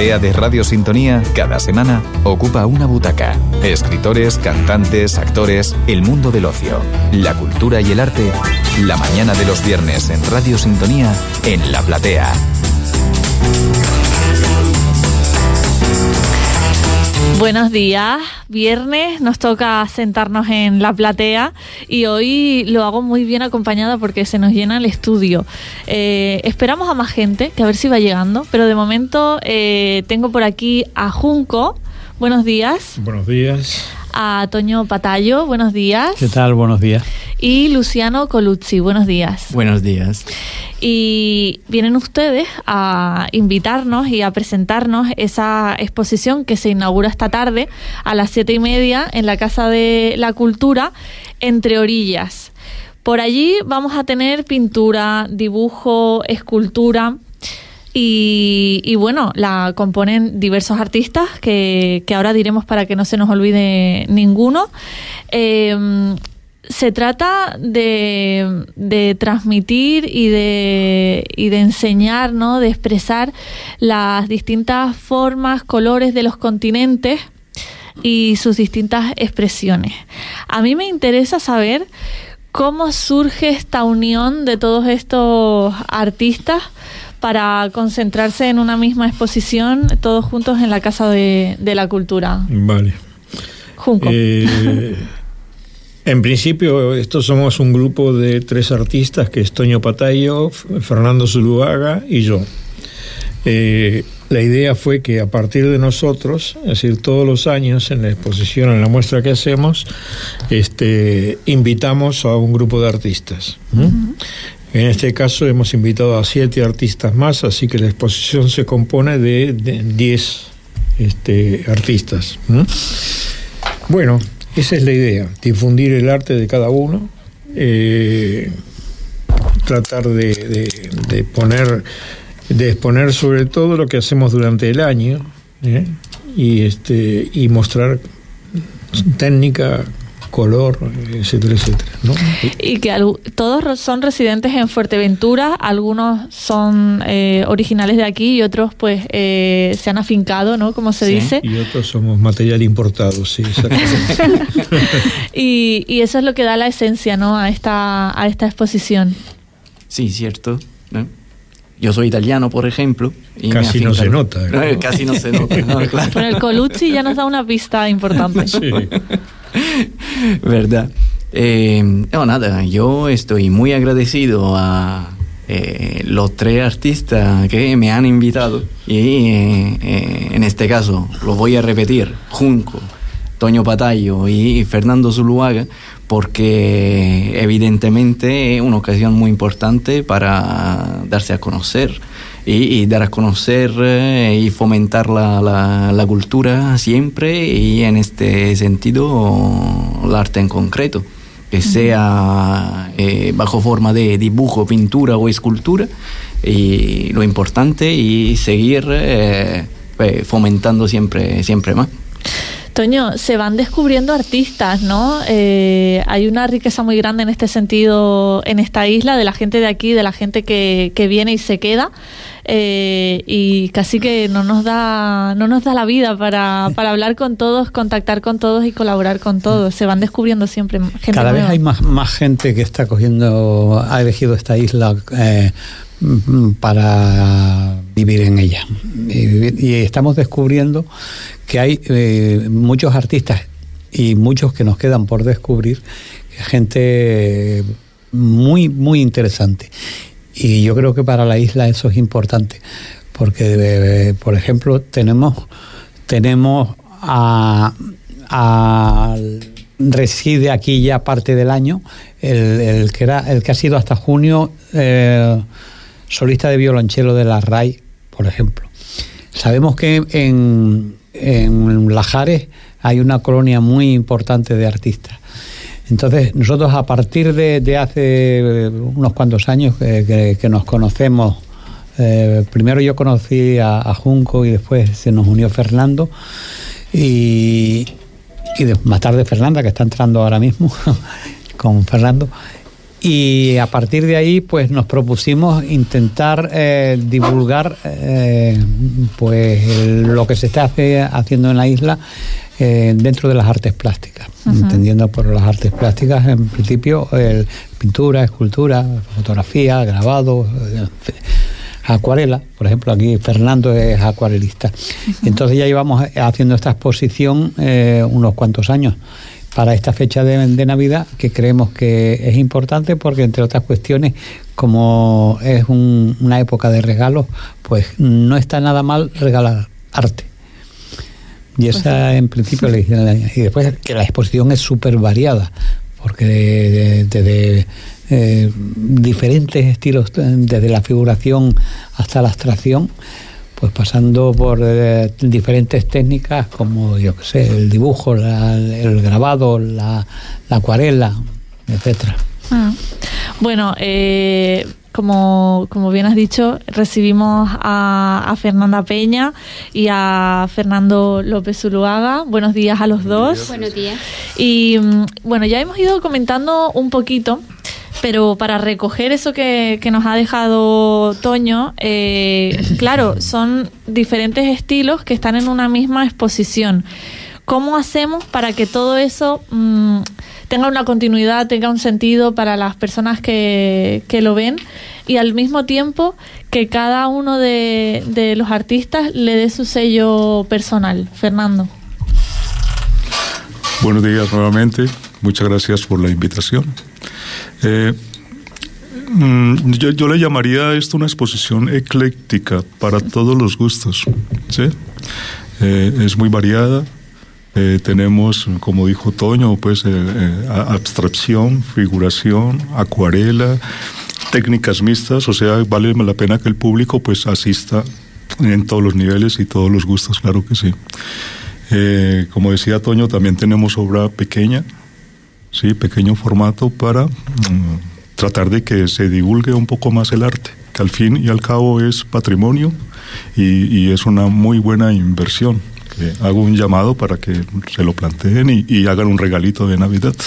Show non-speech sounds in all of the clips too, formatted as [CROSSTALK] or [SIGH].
platea. De Radio Sintonía, cada semana ocupa una butaca. Escritores, cantantes, actores, el mundo del ocio, la cultura y el arte. La mañana de los viernes en Radio Sintonía, en la platea. Buenos días, viernes nos toca sentarnos en la platea y hoy lo hago muy bien acompañada porque se nos llena el estudio. Eh, esperamos a más gente, que a ver si va llegando, pero de momento eh, tengo por aquí a Junco. Buenos días. Buenos días. A Toño Patallo, buenos días. ¿Qué tal? Buenos días. Y Luciano Coluzzi, buenos días. Buenos días. Y vienen ustedes a invitarnos y a presentarnos esa exposición que se inaugura esta tarde a las siete y media en la Casa de la Cultura, Entre Orillas. Por allí vamos a tener pintura, dibujo, escultura. Y, bueno, la componen diversos artistas que, ahora diremos para que no se nos olvide ninguno. Eh, se trata de, transmitir y de, y de enseñar, ¿no? de expresar las distintas formas, colores de los continentes y sus distintas expresiones. A mí me interesa saber cómo surge esta unión de todos estos artistas para concentrarse en una misma exposición, todos juntos en la Casa de, la Cultura. Vale. Junco. Eh, en principio, estos somos un grupo de tres artistas, que es Toño Patayo, Fernando Zuluaga y yo. Eh, la idea fue que a partir de nosotros, es decir, todos los años en la exposición, en la muestra que hacemos, este, invitamos a un grupo de artistas. En este caso hemos invitado a siete artistas más, así que la exposición se compone de, diez este, artistas. Bueno, esa es la idea, difundir el arte de cada uno, eh, tratar de, poner, de exponer sobre todo lo que hacemos durante el año ¿eh? y, este, y mostrar técnica, color, etcétera, etcétera. ¿no? Y que todos son residentes en Fuerteventura, algunos son eh, originales de aquí y otros pues eh, se han afincado, ¿no? Como se dice. Y otros somos material importado, sí, [LAUGHS] y, y eso es lo que da la esencia, ¿no? A esta, a esta exposición. Sí, cierto. Yo soy italiano, por ejemplo. [LAUGHS] casi no se nota. casi no se [LAUGHS] nota. claro. Pero el Colucci ya nos da una pista importante. Sí. ¿Verdad? Eh, no, nada, yo estoy muy agradecido a eh, los tres artistas que me han invitado y eh, en este caso lo voy a repetir, Junco, Toño Patayo y Fernando Zuluaga, porque evidentemente es una ocasión muy importante para darse a conocer y, dar a conocer eh, y fomentar la, la, cultura siempre y en este sentido el arte en concreto, que sea eh, bajo forma de dibujo, pintura o escultura. Y lo importante y seguir eh, fomentando siempre, siempre más. Toño, se van descubriendo artistas, ¿no? hay una riqueza muy grande en este sentido en esta isla, de la gente de aquí, de la gente que, que viene y se queda. Eh, y casi que no nos da no nos da la vida para, para, hablar con todos, contactar con todos y colaborar con todos. Se van descubriendo siempre gente Cada vez hay más, más gente que está cogiendo, ha elegido esta isla eh, para vivir en ella. Y, estamos descubriendo que hay eh, muchos artistas y muchos que nos quedan por descubrir, gente muy, muy interesante. Y yo creo que para la isla eso es importante, porque, eh, por ejemplo, tenemos, tenemos a, reside aquí ya parte del año, el, que, era, el que ha sido hasta junio eh, solista de violonchelo de la RAI, por ejemplo. Sabemos que en, en Lajares hay una colonia muy importante de artistas entonces, nosotros a partir de, hace eh, unos cuantos años que, nos conocemos, eh, primero yo conocí a, Junco y después se nos unió Fernando y, más tarde Fernanda, que está entrando ahora mismo [LAUGHS] con Fernando. Y a partir de ahí pues nos propusimos intentar eh, divulgar eh, pues lo que se está haciendo en la isla eh, dentro de las artes plásticas. Entendiendo por las artes plásticas en principio pintura escultura fotografía grabado acuarela. Por ejemplo aquí Fernando es acuarelista. Entonces ya íbamos haciendo esta exposición unos cuantos años para esta fecha de, Navidad que creemos que es importante porque entre otras cuestiones como es una época de regalos pues no está nada mal regalar arte. Y pues esa en principio y después que la exposición es súper variada porque desde eh, diferentes estilos desde la figuración hasta la abstracción pues pasando por eh, diferentes técnicas como, yo qué sé, el dibujo, el grabado, la, acuarela, etcétera. Ah. Bueno, eh, como, como, bien has dicho, recibimos a, a, Fernanda Peña y a Fernando López Zuluaga. Buenos días a los dos. Buenos días. Y mm, bueno, ya hemos ido comentando un poquito pero para recoger eso que, nos ha dejado Toño, eh, claro, son diferentes estilos que están en una misma exposición. ¿Cómo hacemos para que todo eso mm, tenga una continuidad, tenga un sentido para las personas que, lo ven y al mismo tiempo que cada uno de, de los artistas le dé su sello personal? Fernando. Buenos días nuevamente. Muchas gracias por la invitación. Eh, mm, yo, le llamaría esto una exposición ecléctica para todos los gustos. Eh, es muy variada. Eh, tenemos, como dijo Toño, pues abstracción, figuración, acuarela, técnicas mixtas. O sea, vale la pena que el público pues asista en todos los niveles y todos los gustos, claro que sí. como decía Toño, también tenemos obra pequeña, sí, pequeño formato para mm, tratar de que se divulgue un poco más el arte, que al fin y al cabo es patrimonio y es una muy buena inversión hago un llamado para que se lo planteen y, hagan un regalito de Navidad. [LAUGHS]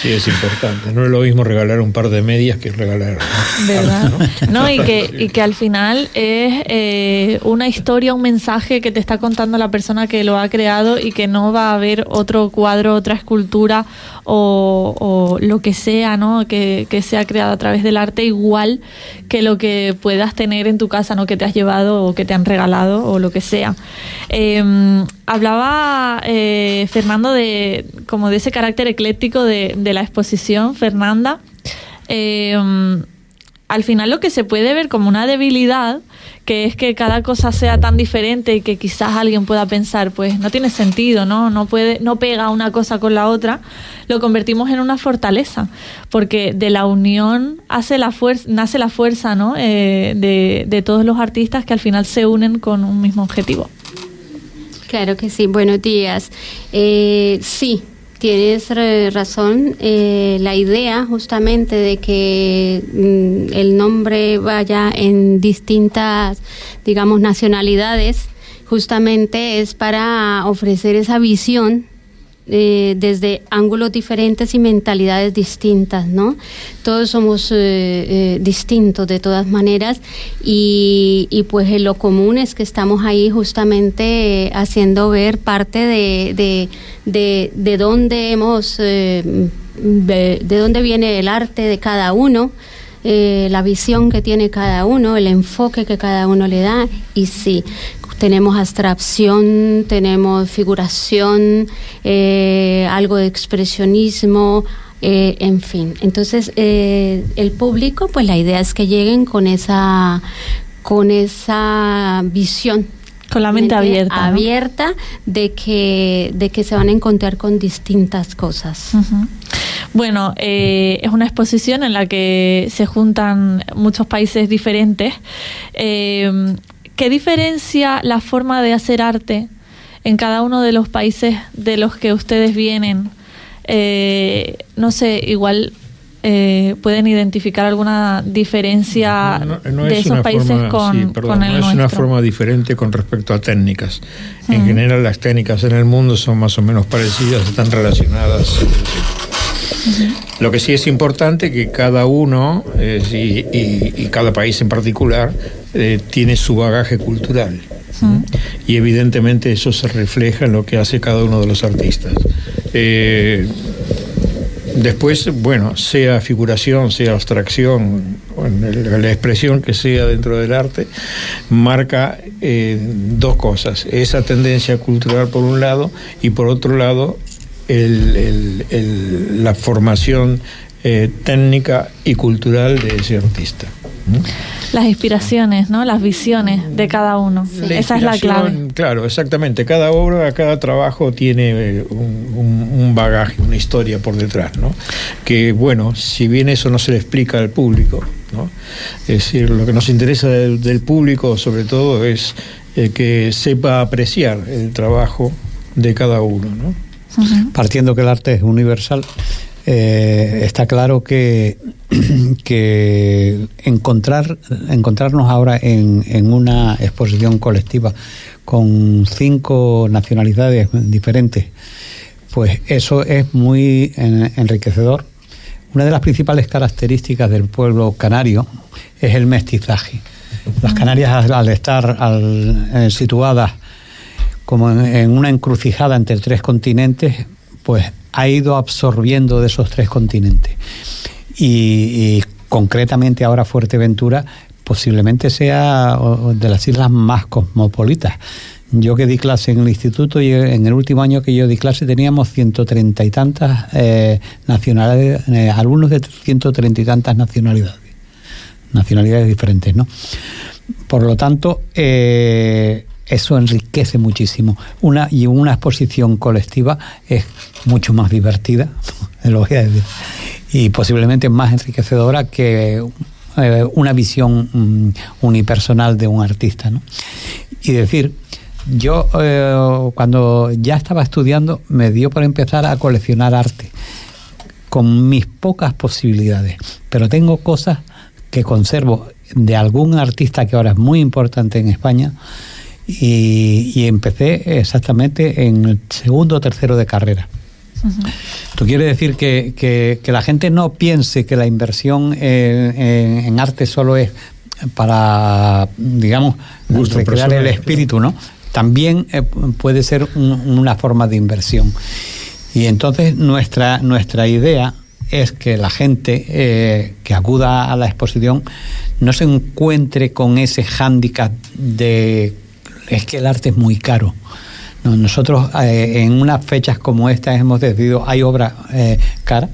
Sí, es importante. No es lo mismo regalar un par de medias que regalar. ¿Verdad? [LAUGHS] ¿no? y, que, [LAUGHS] y que al final es eh, una historia, un mensaje que te está contando la persona que lo ha creado y que no va a haber otro cuadro, otra escultura o, lo que sea, ¿no? Que, que sea creado a través del arte igual que lo que puedas tener en tu casa, ¿no? Que te has llevado o que te han regalado o lo que sea. Eh, hablaba eh, Fernando de como de ese carácter ecléctico de, la exposición, Fernanda. Eh, al final lo que se puede ver como una debilidad, que es que cada cosa sea tan diferente y que quizás alguien pueda pensar, pues no tiene sentido, ¿no? No puede, no pega una cosa con la otra, lo convertimos en una fortaleza, porque de la unión hace la fuerza, nace la fuerza, ¿no? Eh, de todos los artistas que al final se unen con un mismo objetivo. Claro que sí, buenos días. Eh, sí, tienes razón. Eh, la idea justamente de que mm, el nombre vaya en distintas, digamos, nacionalidades, justamente es para ofrecer esa visión eh, desde ángulos diferentes y mentalidades distintas, ¿no? Todos somos eh, eh, distintos de todas maneras y, y, pues lo común es que estamos ahí justamente haciendo ver parte de, de, de, de dónde hemos, de, de dónde viene el arte de cada uno. La visión que tiene cada uno, el enfoque que cada uno le da. Y sí, tenemos abstracción, tenemos figuración, eh, algo de expresionismo, eh, en fin. Entonces, eh, el público, pues la idea es que lleguen con esa, con esa visión con la mente, abierta abierta de que de que se van a encontrar con distintas cosas bueno es una exposición en la que se juntan muchos países diferentes ¿Qué diferencia la forma de hacer arte en cada uno de los países de los que ustedes vienen? Eh, no sé, igual eh, pueden identificar alguna diferencia de esos países con, con, el no es una forma diferente con respecto a técnicas. En general las técnicas en el mundo son más o menos parecidas, están relacionadas. Lo que sí es importante que cada uno eh, y, cada país en particular eh, tiene su bagaje cultural. Y evidentemente eso se refleja en lo que hace cada uno de los artistas. Eh, después, bueno, sea figuración, sea abstracción, la expresión que sea dentro del arte, marca dos cosas. Esa tendencia cultural por un lado y por otro lado el, la formación eh, técnica y cultural de ese artista. Las inspiraciones, ¿no? Las visiones de cada uno. Esa es la clave. Claro, exactamente. Cada obra, cada trabajo tiene eh, un, bagaje, una historia por detrás, ¿no? Que, bueno, si bien eso no se le explica al público, ¿no? Es decir, lo que nos interesa del, público, sobre todo, es eh, que sepa apreciar el trabajo de cada uno, ¿no? Partiendo que el arte es universal, eh, está claro que, [CLEARS THROAT] que encontrar, encontrarnos ahora en, una exposición colectiva con cinco nacionalidades diferentes, pues eso es muy enriquecedor. Una de las principales características del pueblo canario es el mestizaje. Las Canarias, al estar eh, situadas como en, una encrucijada entre tres continentes, pues ha ido absorbiendo de esos tres continentes. Y, concretamente ahora Fuerteventura posiblemente sea de las islas más cosmopolitas. Yo que di clase en el instituto y en el último año que yo di clase teníamos ciento treinta y tantas eh, nacionalidades, eh, de ciento treinta y tantas nacionalidades, nacionalidades diferentes, ¿no? Por lo tanto, eh, eso enriquece muchísimo. Una, y una exposición colectiva es mucho más divertida, [LAUGHS] lo voy a decir, y posiblemente más enriquecedora que eh, una visión mm, unipersonal de un artista. ¿no? Y decir, yo eh, cuando ya estaba estudiando me dio por empezar a coleccionar arte con mis pocas posibilidades, pero tengo cosas que conservo de algún artista que ahora es muy importante en España, y, empecé exactamente en el segundo o tercero de carrera. ¿Tú quieres decir que, que, la gente no piense que la inversión en, arte solo es para, digamos, recrear el espíritu, ¿no? También eh, puede ser una forma de inversión. Y entonces nuestra, nuestra idea es que la gente eh, que acuda a la exposición no se encuentre con ese hándicap de es que el arte es muy caro. nosotros eh, en unas fechas como estas hemos decidido, hay obra eh, cara,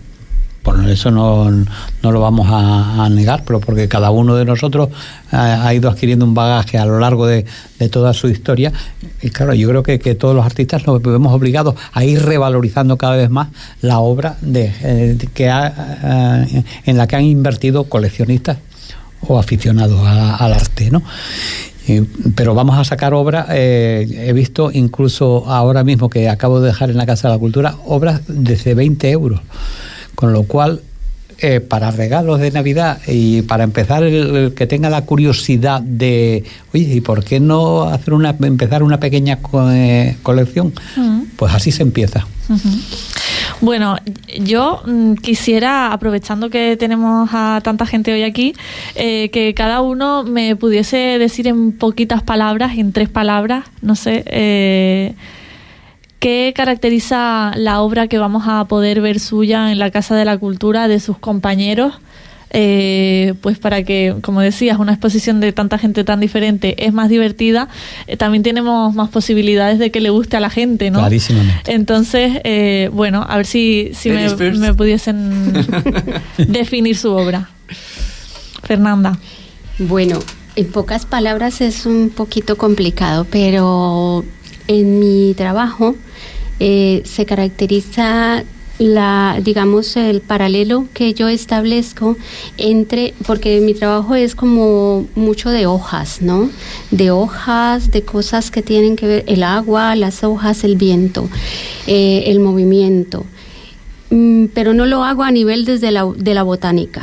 por eso no, lo vamos a, negar, pero porque cada uno de nosotros ha, ido adquiriendo un bagaje a lo largo de, toda su historia. Y claro, yo creo que, todos los artistas nos vemos obligados a ir revalorizando cada vez más la obra de, eh, que en la que han invertido coleccionistas o aficionados al arte, ¿no? Pero vamos a sacar obras, eh, he visto incluso ahora mismo que acabo de dejar en la Casa de la Cultura, obras desde 20 euros, con lo cual eh, para regalos de Navidad y para empezar el, que tenga la curiosidad de, oye, ¿y por qué no hacer una, empezar una pequeña eh, colección? Pues así se empieza. Bueno, yo mm, quisiera, aprovechando que tenemos a tanta gente hoy aquí, eh, que cada uno me pudiese decir en poquitas palabras, en tres palabras, no sé, eh, qué caracteriza la obra que vamos a poder ver suya en la Casa de la Cultura de sus compañeros eh, pues para que, como decías, una exposición de tanta gente tan diferente es más divertida, eh, también tenemos más posibilidades de que le guste a la gente, ¿no? Clarísimamente. Entonces, eh, bueno, a ver si, si me, me, pudiesen [LAUGHS] definir su obra. Fernanda. Bueno, en pocas palabras es un poquito complicado, pero en mi trabajo se caracteriza la digamos el paralelo que yo establezco entre porque mi trabajo es como mucho de hojas no de hojas de cosas que tienen que ver el agua las hojas el viento eh, el movimiento. Mm, pero no lo hago a nivel desde la de la botánica.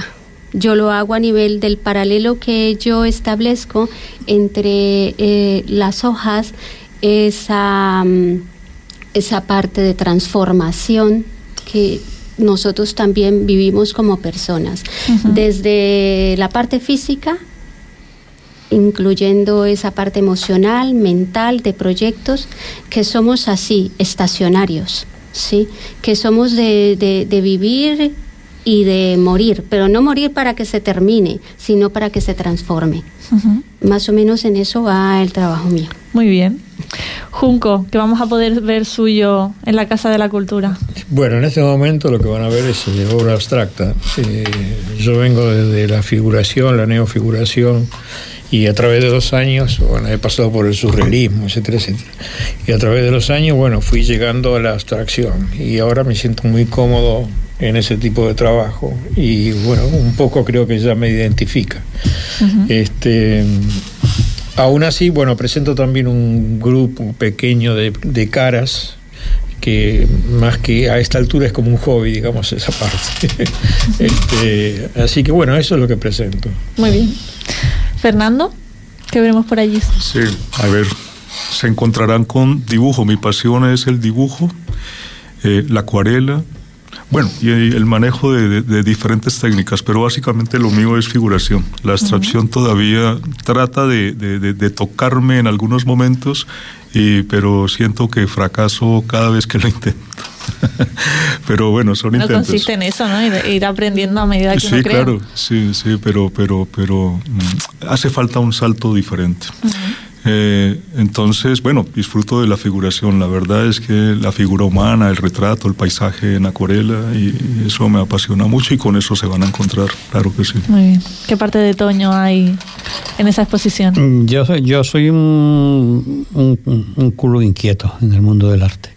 Yo lo hago a nivel del paralelo que yo establezco entre eh, las hojas esa mm, esa parte de transformación que nosotros también vivimos como personas, desde la parte física, incluyendo esa parte emocional, mental, de proyectos, que somos así, estacionarios, ¿sí? que somos de, de vivir y de morir, pero no morir para que se termine, sino para que se transforme. Más o menos en eso va el trabajo mío. Muy bien. Junco, que vamos a poder ver suyo en la Casa de la Cultura. Bueno, en este momento lo que van a ver es obra abstracta. Eh, yo vengo desde la figuración, la neofiguración, y a través de los años, bueno, he pasado por el surrealismo, etcétera, etcétera. Y a través de los años, bueno, fui llegando a la abstracción y ahora me siento muy cómodo en ese tipo de trabajo y bueno, un poco creo que ya me identifica. Este aún así, bueno, presento también un grupo pequeño de, de caras que más que a esta altura es como un hobby, digamos, esa parte. [LAUGHS] este, así que bueno, eso es lo que presento. Muy bien. Fernando, ¿qué veremos por allí? Sí, a ver, se encontrarán con dibujo. Mi pasión es el dibujo, eh, la acuarela, bueno, y el manejo de, diferentes técnicas, pero básicamente lo mío es figuración. La abstracción todavía trata de, tocarme en algunos momentos, y, pero siento que fracaso cada vez que lo intento. [LAUGHS] pero bueno, son no intentos. consiste en eso, ¿no? Ir, aprendiendo a medida que sí, uno claro, sí, sí, pero, pero, pero mm, hace falta un salto diferente. Eh, entonces, bueno, disfruto de la figuración. La verdad es que la figura humana, el retrato, el paisaje en acuarela, y eso me apasiona mucho y con eso se van a encontrar, claro que sí. Muy bien. ¿Qué parte de Toño hay en esa exposición? Mm, yo soy, yo soy un, un, culo inquieto en el mundo del arte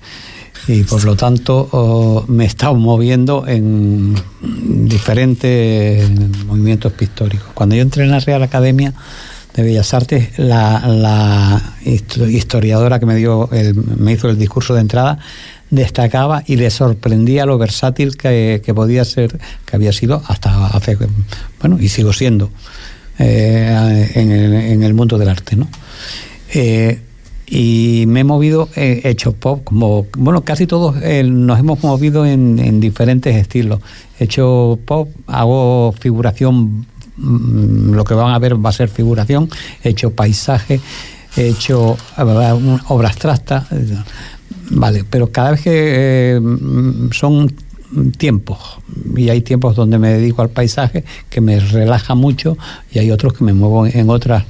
y por lo tanto oh, me he estado moviendo en diferentes movimientos pictóricos. Cuando yo entré en la Real Academia de Bellas Artes, la, historiadora que me dio el, me hizo el discurso de entrada destacaba y le sorprendía lo versátil que, podía ser, que había sido hasta hace, bueno, y sigo siendo eh, en, el, mundo del arte, ¿no? Eh, y me he movido, he hecho pop, como, bueno, casi todos eh, nos hemos movido en, en diferentes estilos. He hecho pop, hago figuración lo que van a ver va a ser figuración, he hecho paisaje, he hecho obras abstractas, vale, pero cada vez que eh, son tiempos y hay tiempos donde me dedico al paisaje que me relaja mucho y hay otros que me muevo en otras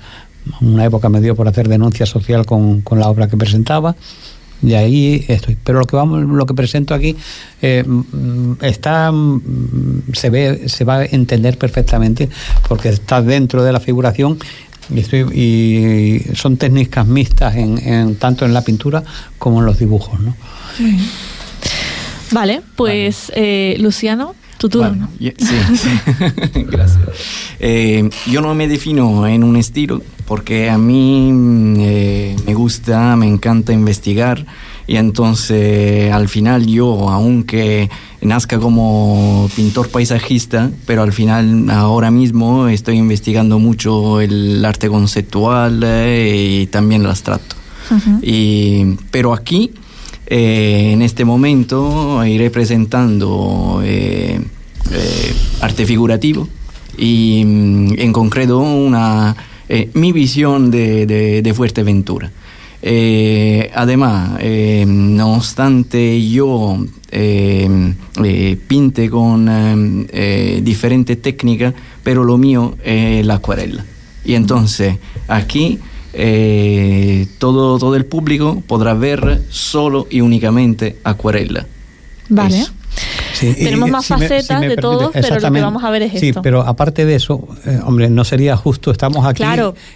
una época me dio por hacer denuncia social con, con la obra que presentaba y ahí estoy. Pero lo que vamos, lo que presento aquí eh, mm, está, mm, se ve, se va a entender perfectamente porque está dentro de la figuración y, estoy, y son técnicas mixtas en, tanto en la pintura como en los dibujos, ¿no? Vale, pues Eh, Luciano, tu turno. sí, [LAUGHS] [LAUGHS] gracias. Eh, yo no me defino en un estilo porque a mí mm, eh, me gusta, me encanta investigar y entonces al final yo, aunque nazca como pintor paisajista, pero al final ahora mismo estoy investigando mucho el arte conceptual eh, y también el abstracto. y, pero aquí, eh, en este momento, iré presentando arte figurativo y mm, en concreto una eh, mi visión de, de, Fuerteventura. Eh, además, eh, no obstante yo pinte con diferentes técnicas, pero lo mío es la acuarela. Y entonces aquí todo, todo el público podrá ver solo y únicamente acuarela. Vale. Tenemos más facetas de todos, pero lo que vamos a ver es sí, pero aparte de eso, eh, hombre, no sería justo, estamos aquí,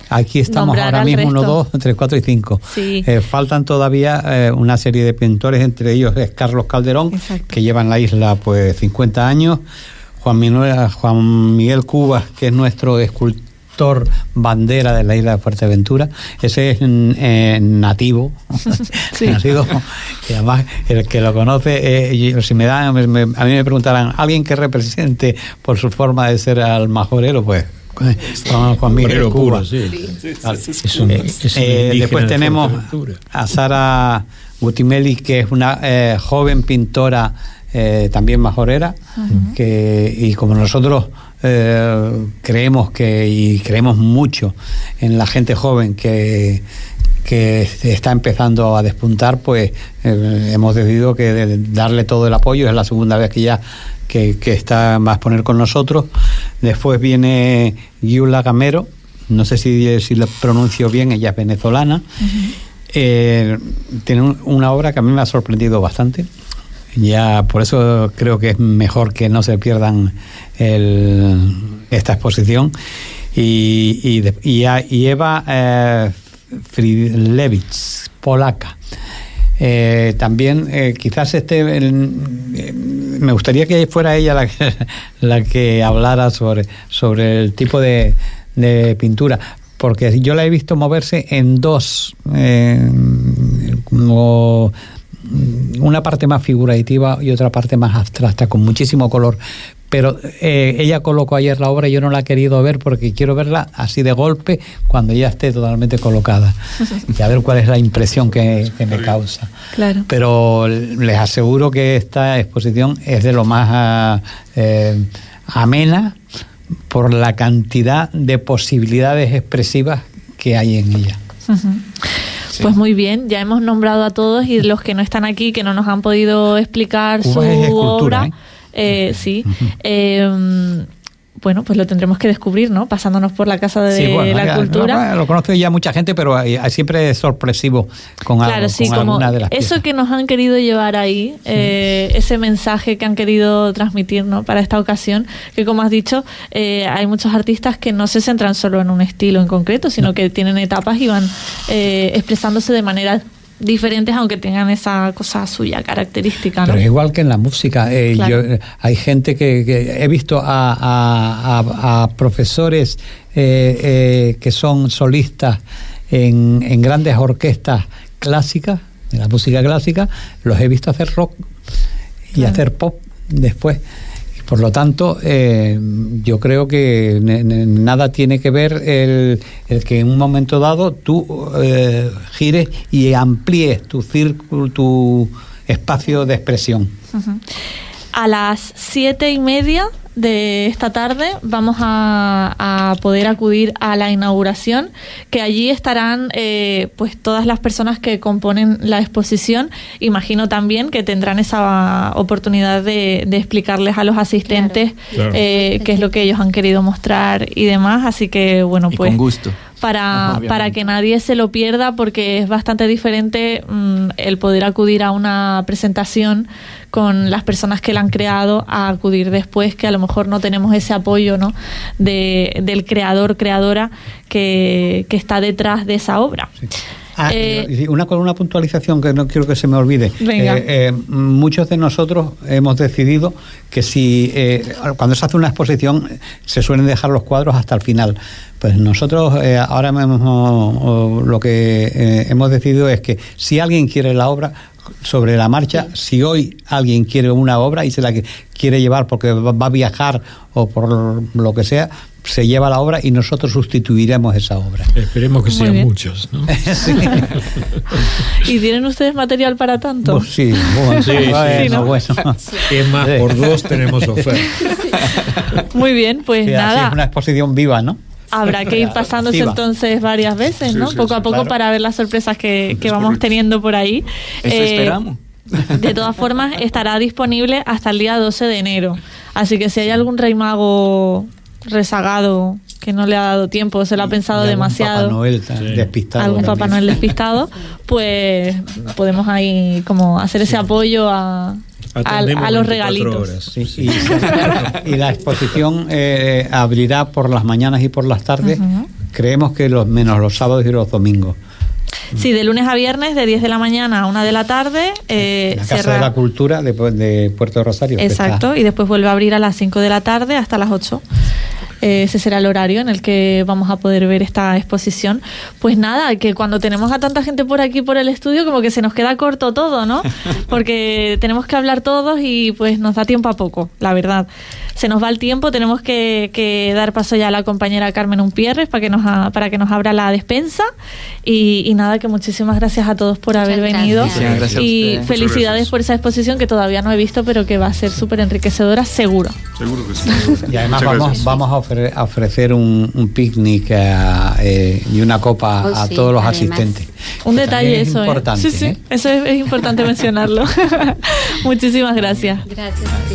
aquí estamos ahora mismo, uno, dos, tres, cuatro y cinco. Eh, faltan todavía eh, una serie de pintores, entre ellos es Carlos Calderón, que lleva en la isla pues 50 años, Juan, Juan Miguel Cubas, que es nuestro escultor bandera de la isla de Fuerteventura. Ese es eh, nativo, [LAUGHS] [LAUGHS] nacido, y además el que lo conoce, eh, si me dan, a mí me preguntarán, ¿alguien que represente por su forma de ser al majorero? Pues Juan, Juan Miguel Cuba. después tenemos a Sara Gutimeli, que es una eh, joven pintora eh, también majorera, que, y como nosotros eh, creemos que y creemos mucho en la gente joven que, que está empezando a despuntar, pues eh, hemos decidido que de- darle todo el apoyo. Es la segunda vez que ya que, que está va a exponer con nosotros. Después viene Yula Gamero, no sé si, si lo pronuncio bien, ella es venezolana. Eh, tiene un- una obra que a mí me ha sorprendido bastante. Ya por eso creo que es mejor que no se pierdan el- esta exposición. Y, y, a- y Eva eh, Fridlewicz, polaca. Eh, también eh, quizás este eh, me gustaría que fuera ella la que, [LAUGHS] la que hablara sobre, sobre el tipo de, pintura porque yo la he visto moverse en dos como una parte más figurativa y otra parte más abstracta con muchísimo color. Pero eh, ella colocó ayer la obra y yo no la he querido ver porque quiero verla así de golpe cuando ya esté totalmente colocada. [LAUGHS] Y a ver cuál es la impresión que, que me causa. Claro. pero les aseguro que esta exposición es de lo más eh, amena por la cantidad de posibilidades expresivas que hay en ella. Pues muy bien, ya hemos nombrado a todos y los que no están aquí, que no nos han podido explicar Cuba su obra, ¿eh? eh, sí. Eh, bueno, pues lo tendremos que descubrir, ¿no? Pasándonos por la Casa de Sí, bueno, la ya- Cultura. Lo, lo conoce ya mucha gente, pero eh, siempre es sorpresivo con, algo, Claro, sí, con como alguna de las eso piezas. que nos han querido llevar ahí, eh, ese mensaje que han querido transmitir ¿no? para esta ocasión, que como has dicho, eh, hay muchos artistas que no se centran solo en un estilo en concreto, sino que tienen etapas y van eh, expresándose de maneras diferentes, aunque tengan esa cosa suya característica. ¿no? Pero es igual que en la música. eh, Claro. yo, hay gente que, que he visto a, a- a- a profesores eh, eh, que son solistas en, en grandes orquestas clásicas, de la música clásica, los he visto hacer rock y Claro. hacer pop después. Por lo tanto, eh, yo creo que nada tiene que ver el, que en un momento dado tú eh, gires y amplíes tu círculo, tu espacio de expresión. A las siete y media de esta tarde vamos a, a poder acudir a la inauguración, que allí estarán eh, pues todas las personas que componen la exposición. Imagino también que tendrán esa oportunidad de, de explicarles a los asistentes Claro. eh, qué es lo que ellos han querido mostrar y demás. Así que bueno, Y pues con gusto. Para, para que nadie se lo pierda porque es bastante diferente mm, el poder acudir a una presentación con las personas que la han creado a acudir después que a lo mejor no tenemos ese apoyo ¿no? de, del creador, creadora que, que está detrás de esa obra. Ah, Eh, una con una puntualización que no quiero que se me olvide. Venga. Eh, eh, muchos de nosotros hemos decidido que si eh, cuando se hace una exposición se suelen dejar los cuadros hasta el final. Pues nosotros ahora mismo lo que hemos decidido es que si alguien quiere la obra sobre la marcha, si hoy alguien quiere una obra y se la quiere llevar porque va a viajar o por lo que sea, se lleva la obra y nosotros sustituiremos esa obra. Esperemos que Muy sean bien. muchos. ¿no? [LAUGHS] Sí. ¿Y tienen ustedes material para tanto? Pues sí, bueno, Sí, sí, bueno, sí, ¿no? bueno. Es más, por dos tenemos oferta. [LAUGHS] Muy bien, pues Sí, así nada. es una exposición viva, ¿no? Habrá que ir pasándose entonces varias veces, ¿no? sí, Poco a poco claro. para ver las sorpresas que, vamos teniendo por ahí. Eso Eh, esperamos. De todas formas, estará disponible hasta el día 12 de enero. Así que si hay algún rey mago rezagado que no le ha dado tiempo, se lo ha pensado Y algún demasiado, Papá Noel tan Sí. despistado. algún Papá también. Noel despistado, pues podemos ahí como hacer ese apoyo a, a, los 24 regalitos. horas. Sí, y, y la exposición eh, abrirá por las mañanas y por las tardes. Creemos que los menos los sábados y los domingos. Sí, de lunes a viernes, de 10 de la mañana a 1 de la tarde. eh, la Casa cerra- de la Cultura de, de Puerto Rosario. Exacto, y después vuelve a abrir a las 5 de la tarde hasta las 8. Eh, ese será el horario en el que vamos a poder ver esta exposición. Pues nada, que cuando tenemos a tanta gente por aquí, por el estudio, como que se nos queda corto todo, ¿no? [LAUGHS] Porque tenemos que hablar todos y pues nos da tiempo a poco, la verdad. Se nos va el tiempo, tenemos que, que dar paso ya a la compañera Carmen Umpierres para que nos, para que nos abra la despensa. Y, nada, que muchísimas gracias a todos por haber venido. y felicidades por esa exposición que todavía no he visto, pero que va a ser súper enriquecedora, seguro. Seguro que sí. y además vamos, vamos a, ofrecer un, picnic eh, y una copa oh, a todos los asistentes. Un detalle eso. ¿eh? Importante, Sí, sí, ¿eh? eso es, es importante [LAUGHS] mencionarlo. [LAUGHS] Muchísimas gracias. Gracias a ti.